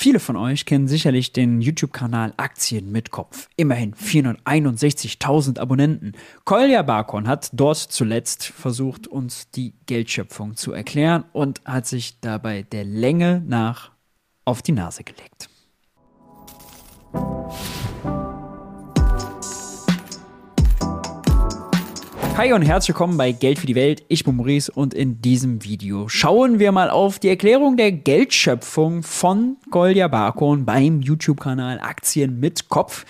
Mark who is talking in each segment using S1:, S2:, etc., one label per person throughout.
S1: Viele von euch kennen sicherlich den YouTube-Kanal Aktien mit Kopf. Immerhin 461.000 Abonnenten. Kolja Barkon hat dort zuletzt versucht, uns die Geldschöpfung zu erklären und hat sich dabei der Länge nach auf die Nase gelegt. Hi und herzlich willkommen bei Geld für die Welt. Ich bin Maurice und in diesem Video schauen wir mal auf die Erklärung der Geldschöpfung von Golja Barkon beim YouTube-Kanal Aktien mit Kopf.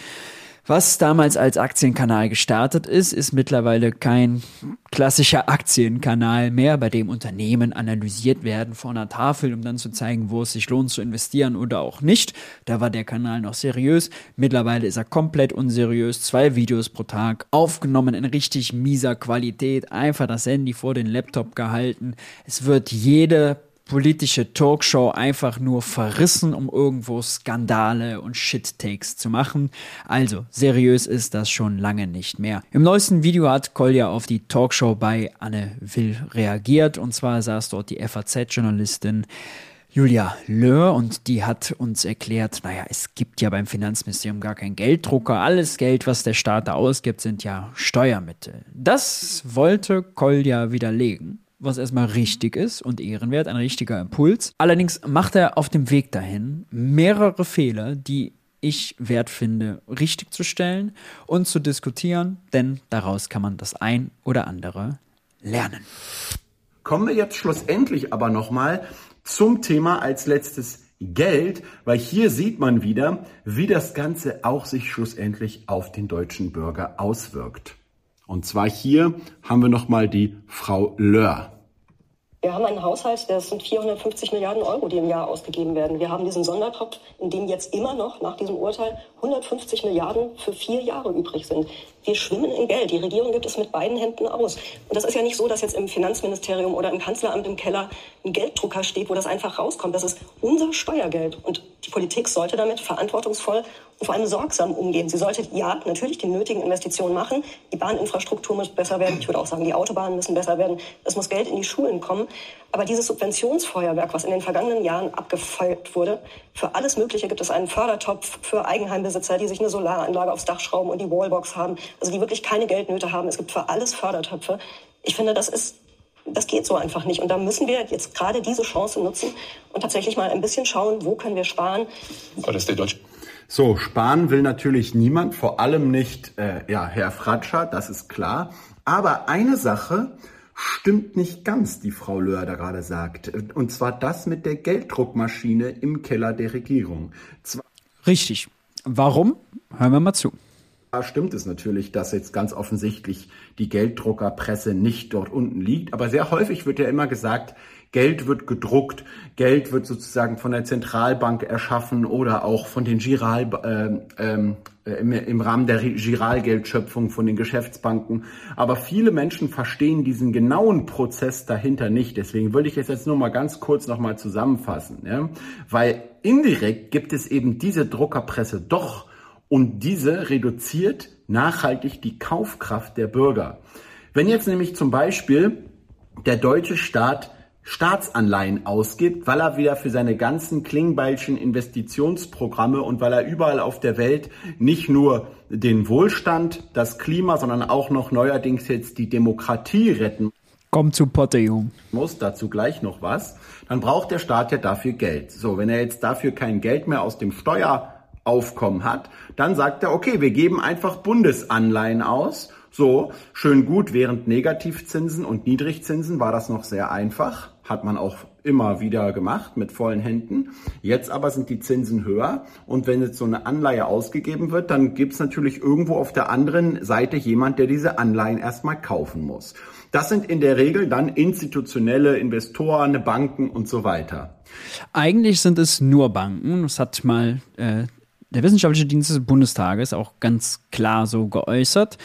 S1: Was damals als Aktienkanal gestartet ist, ist mittlerweile kein klassischer Aktienkanal mehr, bei dem Unternehmen analysiert werden vor einer Tafel, um dann zu zeigen, wo es sich lohnt zu investieren oder auch nicht. Da war der Kanal noch seriös. Mittlerweile ist er komplett unseriös. Zwei Videos pro Tag, aufgenommen in richtig mieser Qualität, einfach das Handy vor den Laptop gehalten. Es wird jede politische Talkshow einfach nur verrissen, um irgendwo Skandale und Shit-Takes zu machen. Also, seriös ist das schon lange nicht mehr. Im neuesten Video hat Kolja auf die Talkshow bei Anne Will reagiert und zwar saß dort die FAZ-Journalistin Julia Löhr und die hat uns erklärt, naja, es gibt ja beim Finanzministerium gar keinen Gelddrucker. Alles Geld, was der Staat da ausgibt, sind ja Steuermittel. Das wollte Kolja widerlegen was erstmal richtig ist und ehrenwert, ein richtiger Impuls. Allerdings macht er auf dem Weg dahin mehrere Fehler, die ich wert finde, richtig zu stellen und zu diskutieren, denn daraus kann man das ein oder andere lernen.
S2: Kommen wir jetzt schlussendlich aber nochmal zum Thema als letztes Geld, weil hier sieht man wieder, wie das Ganze auch sich schlussendlich auf den deutschen Bürger auswirkt. Und zwar hier haben wir nochmal die Frau Löhr.
S3: Wir haben einen Haushalt, das sind 450 Milliarden Euro, die im Jahr ausgegeben werden. Wir haben diesen Sondertopf, in dem jetzt immer noch nach diesem Urteil 150 Milliarden für vier Jahre übrig sind. Wir schwimmen in Geld. Die Regierung gibt es mit beiden Händen aus. Und das ist ja nicht so, dass jetzt im Finanzministerium oder im Kanzleramt im Keller ein Gelddrucker steht, wo das einfach rauskommt. Das ist unser Steuergeld. Und die Politik sollte damit verantwortungsvoll und vor allem sorgsam umgehen. Sie sollte, ja, natürlich die nötigen Investitionen machen. Die Bahninfrastruktur muss besser werden. Ich würde auch sagen, die Autobahnen müssen besser werden. Es muss Geld in die Schulen kommen. Aber dieses Subventionsfeuerwerk, was in den vergangenen Jahren abgefeuert wurde, für alles Mögliche gibt es einen Fördertopf für Eigenheimbesitzer, die sich eine Solaranlage aufs Dach schrauben und die Wallbox haben, also die wirklich keine Geldnöte haben. Es gibt für alles Fördertöpfe. Ich finde, das ist das geht so einfach nicht. Und da müssen wir jetzt gerade diese Chance nutzen und tatsächlich mal ein bisschen schauen, wo können wir sparen.
S2: Oh, das ist der Deutsch. So, sparen will natürlich niemand, vor allem nicht äh, ja, Herr Fratscher, das ist klar. Aber eine Sache stimmt nicht ganz, die Frau Löhr da gerade sagt. Und zwar das mit der Gelddruckmaschine im Keller der Regierung.
S1: Zwar Richtig. Warum? Hören wir mal zu.
S2: Da stimmt es natürlich, dass jetzt ganz offensichtlich die Gelddruckerpresse nicht dort unten liegt. Aber sehr häufig wird ja immer gesagt, Geld wird gedruckt, Geld wird sozusagen von der Zentralbank erschaffen oder auch von den Giral, äh, äh, im, im Rahmen der Giralgeldschöpfung von den Geschäftsbanken. Aber viele Menschen verstehen diesen genauen Prozess dahinter nicht. Deswegen würde ich es jetzt nur mal ganz kurz nochmal zusammenfassen. Ja? Weil indirekt gibt es eben diese Druckerpresse doch und diese reduziert nachhaltig die Kaufkraft der Bürger. Wenn jetzt nämlich zum Beispiel der deutsche Staat Staatsanleihen ausgibt, weil er wieder für seine ganzen Klingbeilschen Investitionsprogramme und weil er überall auf der Welt nicht nur den Wohlstand, das Klima, sondern auch noch neuerdings jetzt die Demokratie retten
S1: Komm zu Potte, Jung.
S2: Muss dazu gleich noch was. Dann braucht der Staat ja dafür Geld. So, wenn er jetzt dafür kein Geld mehr aus dem Steueraufkommen hat, dann sagt er, okay, wir geben einfach Bundesanleihen aus. So, schön gut, während Negativzinsen und Niedrigzinsen war das noch sehr einfach hat man auch immer wieder gemacht mit vollen Händen. Jetzt aber sind die Zinsen höher und wenn jetzt so eine Anleihe ausgegeben wird, dann gibt es natürlich irgendwo auf der anderen Seite jemand, der diese Anleihen erstmal kaufen muss. Das sind in der Regel dann institutionelle Investoren, Banken und so weiter.
S1: Eigentlich sind es nur Banken. Das hat mal äh, der Wissenschaftliche Dienst des Bundestages auch ganz klar so geäußert.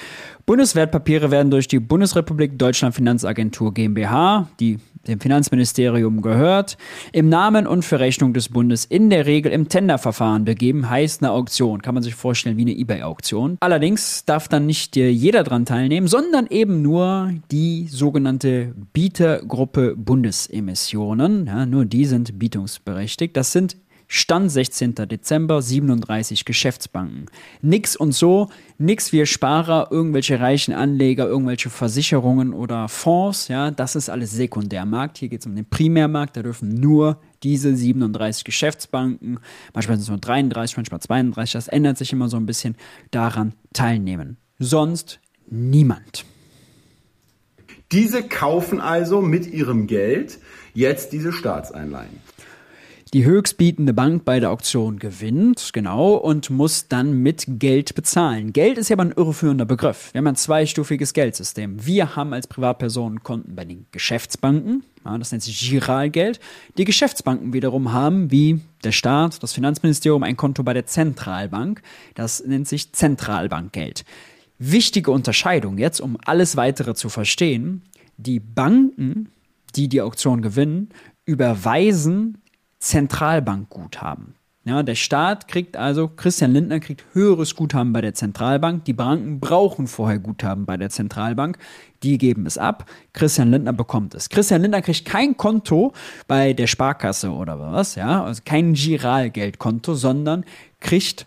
S1: Bundeswertpapiere werden durch die Bundesrepublik Deutschland Finanzagentur GmbH, die dem Finanzministerium gehört, im Namen und für Rechnung des Bundes in der Regel im Tenderverfahren begeben, heißt eine Auktion. Kann man sich vorstellen wie eine eBay-Auktion. Allerdings darf dann nicht jeder dran teilnehmen, sondern eben nur die sogenannte Bietergruppe Bundesemissionen. Ja, nur die sind bietungsberechtigt. Das sind Stand 16. Dezember 37 Geschäftsbanken. Nix und so, nix wir Sparer, irgendwelche reichen Anleger, irgendwelche Versicherungen oder Fonds, ja, das ist alles Sekundärmarkt. Hier geht es um den Primärmarkt, da dürfen nur diese 37 Geschäftsbanken, manchmal sind es nur 33, manchmal 32, das ändert sich immer so ein bisschen, daran teilnehmen. Sonst niemand.
S2: Diese kaufen also mit ihrem Geld jetzt diese Staatseinleihen
S1: die höchstbietende Bank bei der Auktion gewinnt, genau, und muss dann mit Geld bezahlen. Geld ist ja aber ein irreführender Begriff. Wir haben ein zweistufiges Geldsystem. Wir haben als Privatpersonen Konten bei den Geschäftsbanken, ja, das nennt sich Giralgeld. Die Geschäftsbanken wiederum haben, wie der Staat, das Finanzministerium, ein Konto bei der Zentralbank. Das nennt sich Zentralbankgeld. Wichtige Unterscheidung jetzt, um alles weitere zu verstehen. Die Banken, die die Auktion gewinnen, überweisen Zentralbankguthaben. Ja, der Staat kriegt also, Christian Lindner kriegt höheres Guthaben bei der Zentralbank. Die Banken brauchen vorher Guthaben bei der Zentralbank. Die geben es ab. Christian Lindner bekommt es. Christian Lindner kriegt kein Konto bei der Sparkasse oder was, ja, also kein Giralgeldkonto, sondern kriegt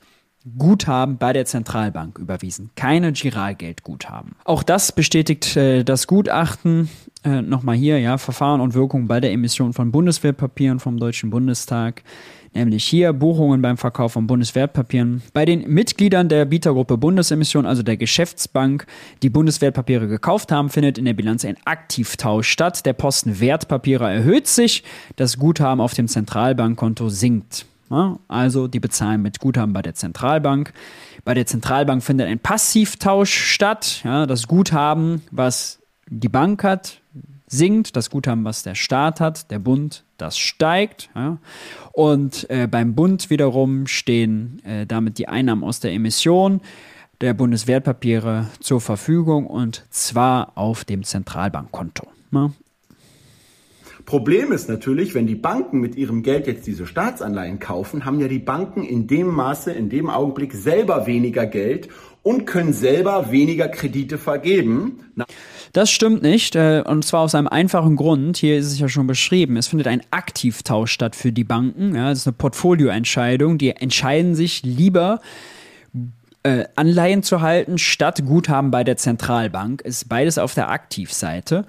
S1: Guthaben bei der Zentralbank überwiesen, keine Giralgeldguthaben. Auch das bestätigt äh, das Gutachten äh, nochmal hier, ja, Verfahren und Wirkung bei der Emission von Bundeswertpapieren vom Deutschen Bundestag. Nämlich hier Buchungen beim Verkauf von Bundeswertpapieren. Bei den Mitgliedern der Bietergruppe Bundesemission, also der Geschäftsbank, die Bundeswertpapiere gekauft haben, findet in der Bilanz ein Aktivtausch statt. Der Posten Wertpapiere erhöht sich, das Guthaben auf dem Zentralbankkonto sinkt. Ja, also die bezahlen mit Guthaben bei der Zentralbank. Bei der Zentralbank findet ein Passivtausch statt. Das Guthaben, was die Bank hat, sinkt, das Guthaben, was der Staat hat, der Bund, das steigt. Und äh, beim Bund wiederum stehen äh, damit die Einnahmen aus der Emission der Bundeswertpapiere zur Verfügung und zwar auf dem Zentralbankkonto. Ja.
S2: Problem ist natürlich, wenn die Banken mit ihrem Geld jetzt diese Staatsanleihen kaufen, haben ja die Banken in dem Maße, in dem Augenblick selber weniger Geld und können selber weniger Kredite vergeben.
S1: Das stimmt nicht, äh, und zwar aus einem einfachen Grund. Hier ist es ja schon beschrieben. Es findet ein Aktivtausch statt für die Banken. Ja, das ist eine Portfolioentscheidung. Die entscheiden sich lieber, äh, Anleihen zu halten statt Guthaben bei der Zentralbank. Ist beides auf der Aktivseite.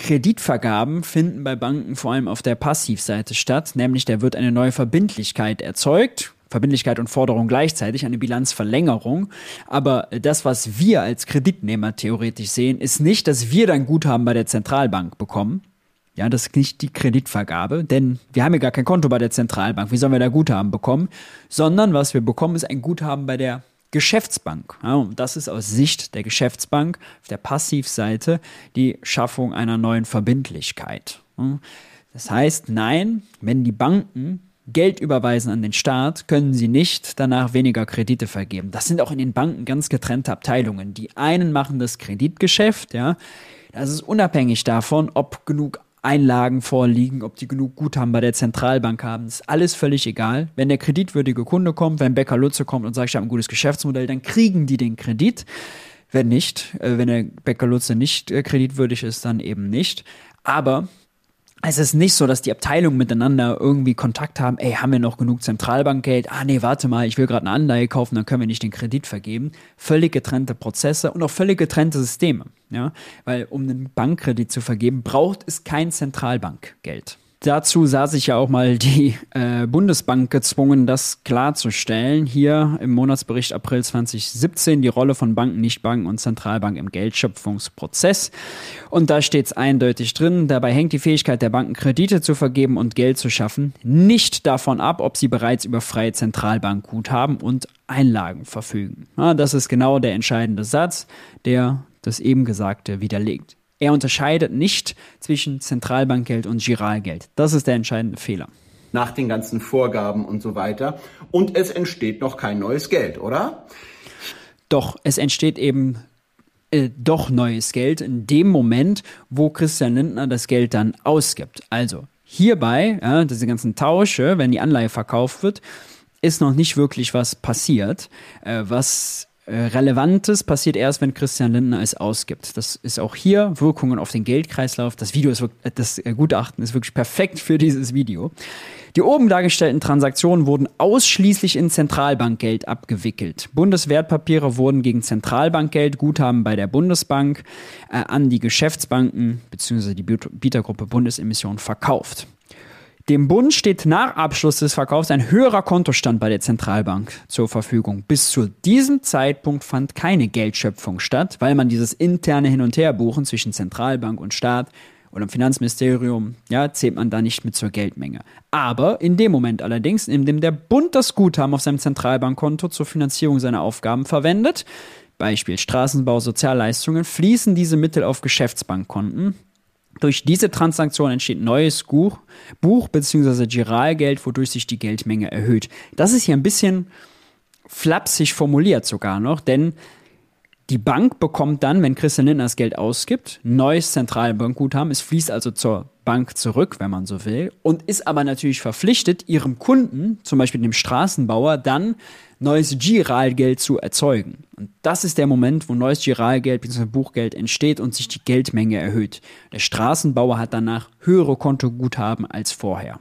S1: Kreditvergaben finden bei Banken vor allem auf der Passivseite statt, nämlich da wird eine neue Verbindlichkeit erzeugt. Verbindlichkeit und Forderung gleichzeitig, eine Bilanzverlängerung. Aber das, was wir als Kreditnehmer theoretisch sehen, ist nicht, dass wir dann Guthaben bei der Zentralbank bekommen. Ja, das ist nicht die Kreditvergabe, denn wir haben ja gar kein Konto bei der Zentralbank. Wie sollen wir da Guthaben bekommen? Sondern was wir bekommen, ist ein Guthaben bei der Geschäftsbank. Ja, und das ist aus Sicht der Geschäftsbank auf der Passivseite die Schaffung einer neuen Verbindlichkeit. Das heißt, nein, wenn die Banken Geld überweisen an den Staat, können sie nicht danach weniger Kredite vergeben. Das sind auch in den Banken ganz getrennte Abteilungen. Die einen machen das Kreditgeschäft, ja. Das ist unabhängig davon, ob genug Einlagen vorliegen, ob die genug Guthaben bei der Zentralbank haben, ist alles völlig egal. Wenn der kreditwürdige Kunde kommt, wenn Becker Lutze kommt und sagt, ich habe ein gutes Geschäftsmodell, dann kriegen die den Kredit. Wenn nicht, äh, wenn der Becker Lutze nicht äh, kreditwürdig ist, dann eben nicht. Aber es ist nicht so, dass die Abteilungen miteinander irgendwie Kontakt haben, ey, haben wir noch genug Zentralbankgeld? Ah, nee, warte mal, ich will gerade eine Anleihe kaufen, dann können wir nicht den Kredit vergeben. Völlig getrennte Prozesse und auch völlig getrennte Systeme, ja? Weil um einen Bankkredit zu vergeben, braucht es kein Zentralbankgeld. Dazu sah sich ja auch mal die äh, Bundesbank gezwungen, das klarzustellen. Hier im Monatsbericht April 2017 die Rolle von Banken, Nichtbanken und Zentralbank im Geldschöpfungsprozess. Und da steht es eindeutig drin, dabei hängt die Fähigkeit der Banken, Kredite zu vergeben und Geld zu schaffen, nicht davon ab, ob sie bereits über freie Zentralbankguthaben und Einlagen verfügen. Ja, das ist genau der entscheidende Satz, der das eben Gesagte widerlegt. Er unterscheidet nicht zwischen Zentralbankgeld und Giralgeld. Das ist der entscheidende Fehler.
S2: Nach den ganzen Vorgaben und so weiter. Und es entsteht noch kein neues Geld, oder?
S1: Doch, es entsteht eben äh, doch neues Geld in dem Moment, wo Christian Lindner das Geld dann ausgibt. Also hierbei, ja, diese ganzen Tausche, wenn die Anleihe verkauft wird, ist noch nicht wirklich was passiert. Äh, was Relevantes passiert erst, wenn Christian Lindner es ausgibt. Das ist auch hier Wirkungen auf den Geldkreislauf. Das Video ist, äh, das Gutachten ist wirklich perfekt für dieses Video. Die oben dargestellten Transaktionen wurden ausschließlich in Zentralbankgeld abgewickelt. Bundeswertpapiere wurden gegen Zentralbankgeld, Guthaben bei der Bundesbank äh, an die Geschäftsbanken bzw. die Bietergruppe Bundesemission verkauft. Dem Bund steht nach Abschluss des Verkaufs ein höherer Kontostand bei der Zentralbank zur Verfügung. Bis zu diesem Zeitpunkt fand keine Geldschöpfung statt, weil man dieses interne Hin- und Herbuchen zwischen Zentralbank und Staat oder Finanzministerium, ja, zählt man da nicht mit zur Geldmenge. Aber in dem Moment allerdings, in dem der Bund das Guthaben auf seinem Zentralbankkonto zur Finanzierung seiner Aufgaben verwendet, Beispiel Straßenbau, Sozialleistungen, fließen diese Mittel auf Geschäftsbankkonten, durch diese Transaktion entsteht neues Buch, Buch bzw. Giralgeld, wodurch sich die Geldmenge erhöht. Das ist hier ein bisschen flapsig formuliert sogar noch, denn die Bank bekommt dann, wenn Christian Lindner das Geld ausgibt, neues Zentralbankguthaben. Es fließt also zur Bank zurück, wenn man so will, und ist aber natürlich verpflichtet, ihrem Kunden, zum Beispiel dem Straßenbauer, dann neues Giralgeld zu erzeugen. Und das ist der Moment, wo neues Giralgeld bzw. Buchgeld entsteht und sich die Geldmenge erhöht. Der Straßenbauer hat danach höhere Kontoguthaben als vorher.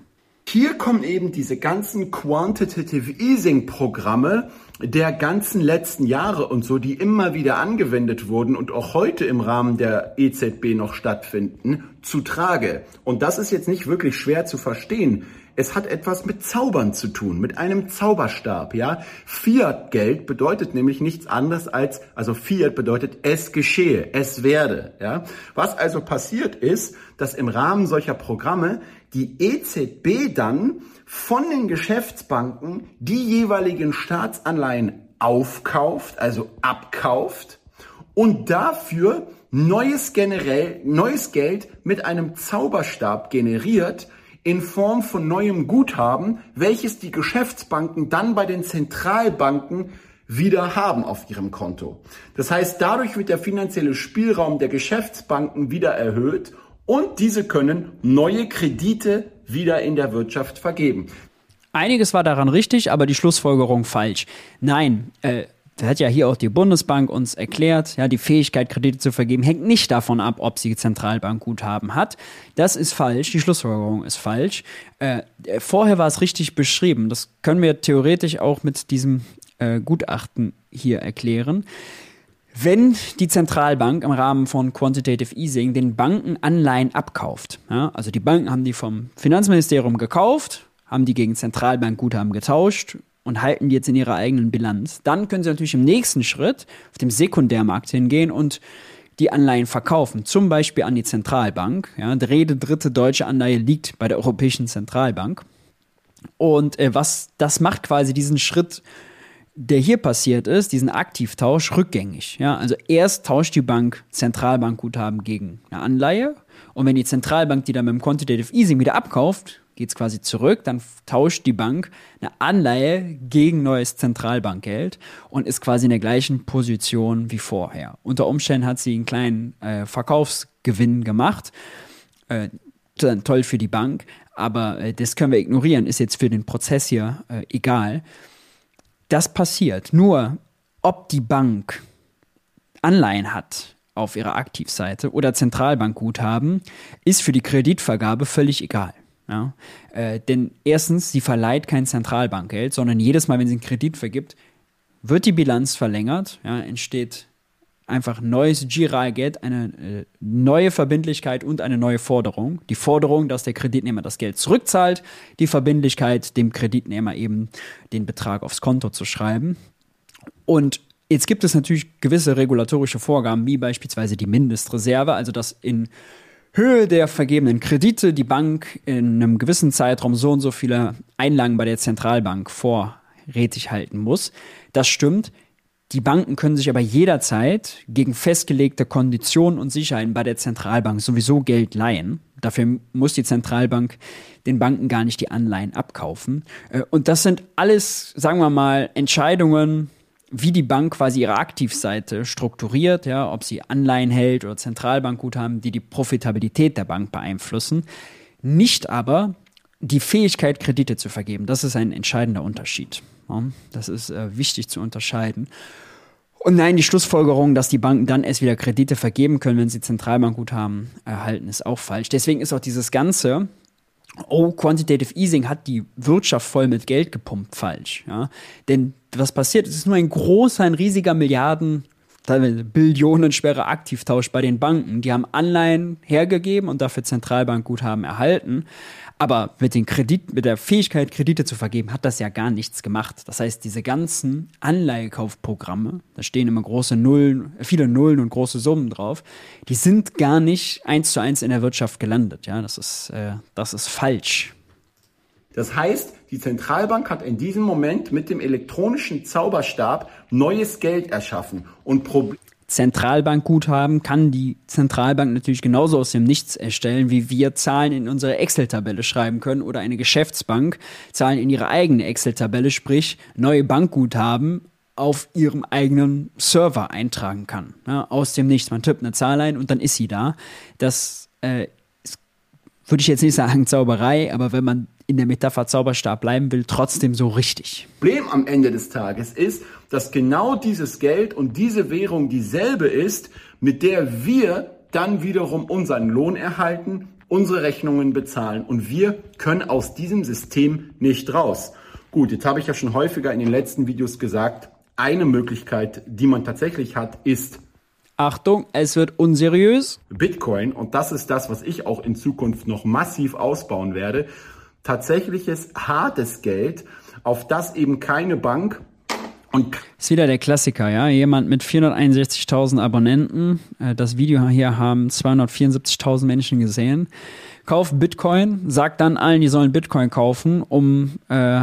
S2: Hier kommen eben diese ganzen Quantitative Easing Programme der ganzen letzten Jahre und so, die immer wieder angewendet wurden und auch heute im Rahmen der EZB noch stattfinden, zu Trage. Und das ist jetzt nicht wirklich schwer zu verstehen. Es hat etwas mit Zaubern zu tun, mit einem Zauberstab, ja. Fiat-Geld bedeutet nämlich nichts anderes als, also Fiat bedeutet es geschehe, es werde, ja. Was also passiert ist, dass im Rahmen solcher Programme die EZB dann von den Geschäftsbanken die jeweiligen Staatsanleihen aufkauft, also abkauft und dafür neues generell, neues Geld mit einem Zauberstab generiert, in Form von neuem Guthaben, welches die Geschäftsbanken dann bei den Zentralbanken wieder haben auf ihrem Konto. Das heißt, dadurch wird der finanzielle Spielraum der Geschäftsbanken wieder erhöht und diese können neue Kredite wieder in der Wirtschaft vergeben.
S1: Einiges war daran richtig, aber die Schlussfolgerung falsch. Nein, äh, das hat ja hier auch die Bundesbank uns erklärt, ja, die Fähigkeit, Kredite zu vergeben, hängt nicht davon ab, ob sie Zentralbankguthaben hat. Das ist falsch, die Schlussfolgerung ist falsch. Äh, vorher war es richtig beschrieben. Das können wir theoretisch auch mit diesem äh, Gutachten hier erklären. Wenn die Zentralbank im Rahmen von Quantitative Easing den Banken Anleihen abkauft, ja, also die Banken haben die vom Finanzministerium gekauft, haben die gegen Zentralbankguthaben getauscht und halten die jetzt in ihrer eigenen Bilanz. Dann können sie natürlich im nächsten Schritt auf dem Sekundärmarkt hingehen und die Anleihen verkaufen, zum Beispiel an die Zentralbank. Ja, jede dritte deutsche Anleihe liegt bei der Europäischen Zentralbank. Und äh, was das macht quasi diesen Schritt, der hier passiert ist, diesen Aktivtausch rückgängig. Ja, also erst tauscht die Bank Zentralbankguthaben gegen eine Anleihe und wenn die Zentralbank die dann mit dem Quantitative Easing wieder abkauft, geht es quasi zurück, dann tauscht die Bank eine Anleihe gegen neues Zentralbankgeld und ist quasi in der gleichen Position wie vorher. Unter Umständen hat sie einen kleinen äh, Verkaufsgewinn gemacht. Äh, toll für die Bank, aber äh, das können wir ignorieren, ist jetzt für den Prozess hier äh, egal. Das passiert. Nur, ob die Bank Anleihen hat auf ihrer Aktivseite oder Zentralbankguthaben, ist für die Kreditvergabe völlig egal. Ja? Äh, denn erstens, sie verleiht kein Zentralbankgeld, sondern jedes Mal, wenn sie einen Kredit vergibt, wird die Bilanz verlängert, ja, entsteht einfach neues Giralgeld, eine äh, neue Verbindlichkeit und eine neue Forderung. Die Forderung, dass der Kreditnehmer das Geld zurückzahlt, die Verbindlichkeit, dem Kreditnehmer eben den Betrag aufs Konto zu schreiben. Und jetzt gibt es natürlich gewisse regulatorische Vorgaben, wie beispielsweise die Mindestreserve, also dass in Höhe der vergebenen Kredite die Bank in einem gewissen Zeitraum so und so viele Einlagen bei der Zentralbank vorrätig halten muss. Das stimmt. Die Banken können sich aber jederzeit gegen festgelegte Konditionen und Sicherheiten bei der Zentralbank sowieso Geld leihen. Dafür muss die Zentralbank den Banken gar nicht die Anleihen abkaufen. Äh, und das sind alles, sagen wir mal, Entscheidungen, wie die Bank quasi ihre Aktivseite strukturiert, ja, ob sie Anleihen hält oder Zentralbankguthaben, die die Profitabilität der Bank beeinflussen, nicht aber die Fähigkeit, Kredite zu vergeben. Das ist ein entscheidender Unterschied. Ja, das ist äh, wichtig zu unterscheiden. Und nein, die Schlussfolgerung, dass die Banken dann erst wieder Kredite vergeben können, wenn sie Zentralbankguthaben erhalten, ist auch falsch. Deswegen ist auch dieses ganze, oh, Quantitative Easing hat die Wirtschaft voll mit Geld gepumpt, falsch. Ja? Denn was passiert, es ist nur ein großer, ein riesiger Milliarden, teilweise billionenschwerer Aktivtausch bei den Banken. Die haben Anleihen hergegeben und dafür Zentralbankguthaben erhalten. Aber mit den Kredit, mit der Fähigkeit, Kredite zu vergeben, hat das ja gar nichts gemacht. Das heißt, diese ganzen Anleihekaufprogramme, da stehen immer große Nullen, viele Nullen und große Summen drauf, die sind gar nicht eins zu eins in der Wirtschaft gelandet. Ja, das ist, äh, das ist falsch.
S2: Das heißt, die Zentralbank hat in diesem Moment mit dem elektronischen Zauberstab neues Geld erschaffen und Probleme
S1: Zentralbankguthaben kann die Zentralbank natürlich genauso aus dem Nichts erstellen, wie wir Zahlen in unsere Excel-Tabelle schreiben können oder eine Geschäftsbank Zahlen in ihre eigene Excel-Tabelle, sprich neue Bankguthaben auf ihrem eigenen Server eintragen kann. Ja, aus dem Nichts. Man tippt eine Zahl ein und dann ist sie da. Das äh, würde ich jetzt nicht sagen Zauberei, aber wenn man in der Metapher Zauberstab bleiben will, trotzdem so richtig.
S2: Problem am Ende des Tages ist, dass genau dieses Geld und diese Währung dieselbe ist, mit der wir dann wiederum unseren Lohn erhalten, unsere Rechnungen bezahlen und wir können aus diesem System nicht raus. Gut, jetzt habe ich ja schon häufiger in den letzten Videos gesagt, eine Möglichkeit, die man tatsächlich hat, ist
S1: Achtung, es wird unseriös.
S2: Bitcoin und das ist das, was ich auch in Zukunft noch massiv ausbauen werde tatsächliches hartes Geld, auf das eben keine Bank
S1: und ist wieder der Klassiker, ja. Jemand mit 461.000 Abonnenten, äh, das Video hier haben 274.000 Menschen gesehen, kauft Bitcoin, sagt dann allen, die sollen Bitcoin kaufen, um äh,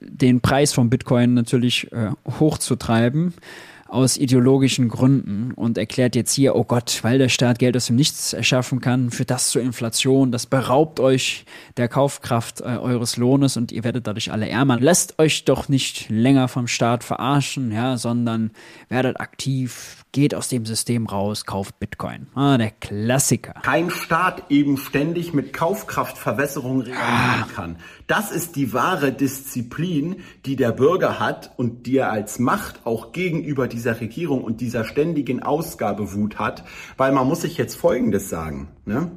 S1: den Preis von Bitcoin natürlich äh, hochzutreiben aus ideologischen Gründen und erklärt jetzt hier, oh Gott, weil der Staat Geld aus dem Nichts erschaffen kann, führt das zur Inflation, das beraubt euch der Kaufkraft äh, eures Lohnes und ihr werdet dadurch alle ärmer. Lasst euch doch nicht länger vom Staat verarschen, ja, sondern werdet aktiv, geht aus dem System raus, kauft Bitcoin. Ah, der Klassiker.
S2: Kein Staat eben ständig mit Kaufkraftverwässerung reagieren kann. Das ist die wahre Disziplin, die der Bürger hat und die er als Macht auch gegenüber dieser Regierung und dieser ständigen Ausgabewut hat. Weil man muss sich jetzt Folgendes sagen. Ne?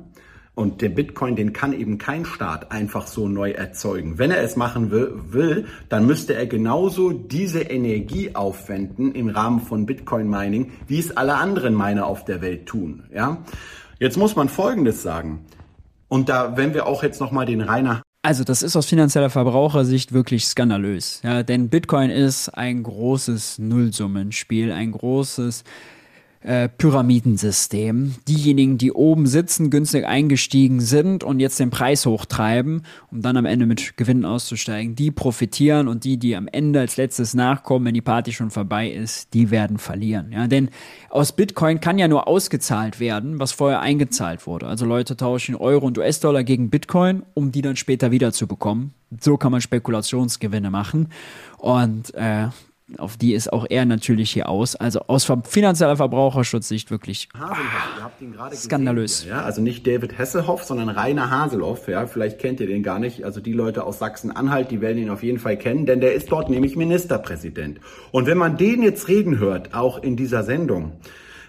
S2: Und der Bitcoin, den kann eben kein Staat einfach so neu erzeugen. Wenn er es machen will, will, dann müsste er genauso diese Energie aufwenden im Rahmen von Bitcoin Mining, wie es alle anderen Miner auf der Welt tun. Ja? Jetzt muss man Folgendes sagen. Und da, wenn wir auch jetzt nochmal den Rainer
S1: also das ist aus finanzieller Verbrauchersicht wirklich skandalös. Ja, denn Bitcoin ist ein großes Nullsummenspiel, ein großes äh, Pyramidensystem. Diejenigen, die oben sitzen, günstig eingestiegen sind und jetzt den Preis hochtreiben, um dann am Ende mit Gewinnen auszusteigen, die profitieren und die, die am Ende als letztes nachkommen, wenn die Party schon vorbei ist, die werden verlieren. Ja, denn aus Bitcoin kann ja nur ausgezahlt werden, was vorher eingezahlt wurde. Also Leute tauschen Euro und US-Dollar gegen Bitcoin, um die dann später wieder zu bekommen. So kann man Spekulationsgewinne machen. Und äh, auf die ist auch er natürlich hier aus. Also aus finanzieller Verbraucherschutzsicht wirklich ah, skandalös.
S2: ja? Also nicht David Hesselhoff, sondern Rainer Haselhoff. Ja? Vielleicht kennt ihr den gar nicht. Also die Leute aus Sachsen-Anhalt, die werden ihn auf jeden Fall kennen, denn der ist dort nämlich Ministerpräsident. Und wenn man den jetzt reden hört, auch in dieser Sendung,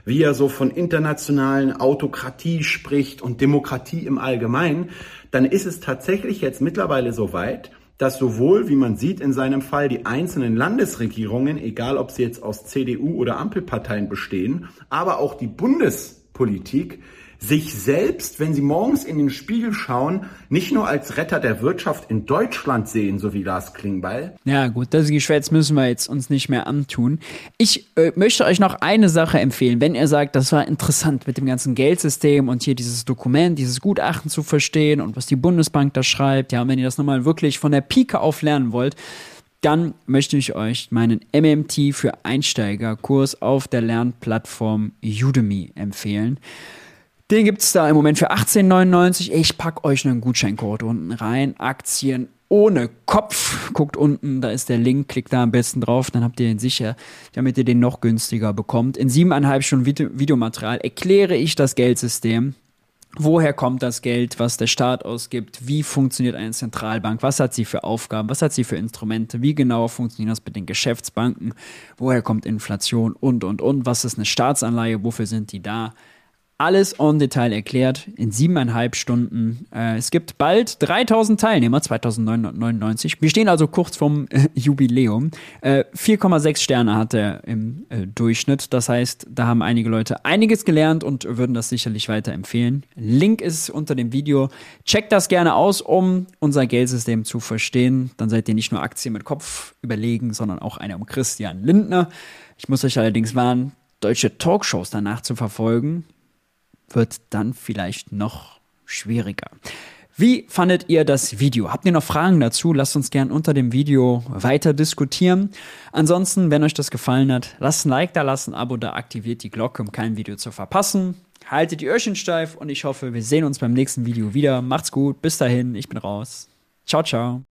S2: wie er so von internationalen Autokratie spricht und Demokratie im Allgemeinen, dann ist es tatsächlich jetzt mittlerweile so weit, dass sowohl, wie man sieht in seinem Fall, die einzelnen Landesregierungen, egal ob sie jetzt aus CDU oder Ampelparteien bestehen, aber auch die Bundespolitik sich selbst, wenn sie morgens in den Spiegel schauen, nicht nur als Retter der Wirtschaft in Deutschland sehen, so wie Lars Klingbeil.
S1: Ja gut, das Geschwätz müssen wir jetzt uns nicht mehr antun. Ich äh, möchte euch noch eine Sache empfehlen, wenn ihr sagt, das war interessant mit dem ganzen Geldsystem und hier dieses Dokument, dieses Gutachten zu verstehen und was die Bundesbank da schreibt, ja, wenn ihr das nochmal wirklich von der Pike auf lernen wollt, dann möchte ich euch meinen MMT für Einsteiger Kurs auf der Lernplattform Udemy empfehlen. Den gibt es da im Moment für 18,99. Ich packe euch einen Gutscheincode unten rein. Aktien ohne Kopf. Guckt unten, da ist der Link, klickt da am besten drauf, dann habt ihr den sicher, damit ihr den noch günstiger bekommt. In siebeneinhalb Stunden Videomaterial erkläre ich das Geldsystem Woher kommt das Geld, was der Staat ausgibt? Wie funktioniert eine Zentralbank? Was hat sie für Aufgaben? Was hat sie für Instrumente? Wie genau funktioniert das mit den Geschäftsbanken? Woher kommt Inflation? Und, und, und. Was ist eine Staatsanleihe? Wofür sind die da? Alles en Detail erklärt in siebeneinhalb Stunden. Äh, es gibt bald 3000 Teilnehmer, 2999. Wir stehen also kurz vorm äh, Jubiläum. Äh, 4,6 Sterne hat er im äh, Durchschnitt. Das heißt, da haben einige Leute einiges gelernt und würden das sicherlich weiterempfehlen. Link ist unter dem Video. Checkt das gerne aus, um unser Geldsystem zu verstehen. Dann seid ihr nicht nur Aktien mit Kopf überlegen, sondern auch einer um Christian Lindner. Ich muss euch allerdings warnen, deutsche Talkshows danach zu verfolgen wird dann vielleicht noch schwieriger. Wie fandet ihr das Video? Habt ihr noch Fragen dazu? Lasst uns gern unter dem Video weiter diskutieren. Ansonsten, wenn euch das gefallen hat, lasst ein Like da, lasst ein Abo da, aktiviert die Glocke, um kein Video zu verpassen. Haltet die Öhrchen steif und ich hoffe, wir sehen uns beim nächsten Video wieder. Macht's gut, bis dahin, ich bin raus. Ciao, ciao.